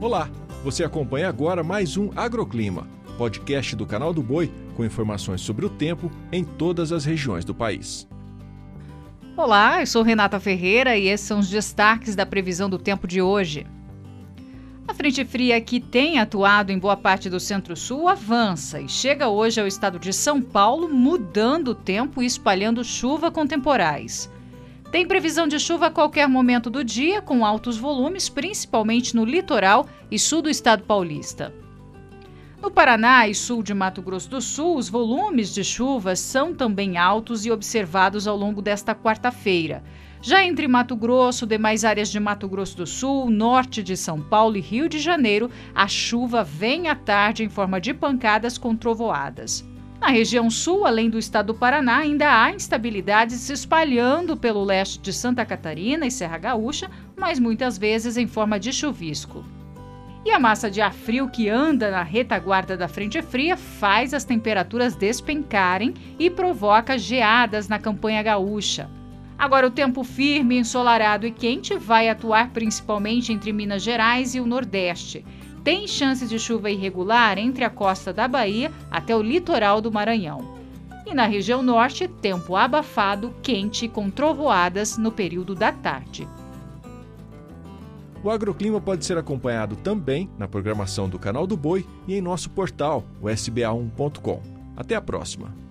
Olá, você acompanha agora mais um Agroclima, podcast do canal do Boi com informações sobre o tempo em todas as regiões do país. Olá, eu sou Renata Ferreira e esses são os destaques da previsão do tempo de hoje. A frente fria que tem atuado em boa parte do centro-sul avança e chega hoje ao estado de São Paulo, mudando o tempo e espalhando chuva com temporais. Tem previsão de chuva a qualquer momento do dia, com altos volumes, principalmente no litoral e sul do estado paulista. No Paraná e sul de Mato Grosso do Sul, os volumes de chuva são também altos e observados ao longo desta quarta-feira. Já entre Mato Grosso, demais áreas de Mato Grosso do Sul, norte de São Paulo e Rio de Janeiro, a chuva vem à tarde em forma de pancadas com trovoadas. Na região sul, além do estado do Paraná, ainda há instabilidade se espalhando pelo leste de Santa Catarina e Serra Gaúcha, mas muitas vezes em forma de chuvisco. E a massa de ar frio que anda na retaguarda da frente fria faz as temperaturas despencarem e provoca geadas na campanha gaúcha. Agora, o tempo firme, ensolarado e quente vai atuar principalmente entre Minas Gerais e o Nordeste tem chance de chuva irregular entre a costa da Bahia até o litoral do Maranhão. E na região norte, tempo abafado, quente com trovoadas no período da tarde. O agroclima pode ser acompanhado também na programação do Canal do Boi e em nosso portal, o sba1.com. Até a próxima!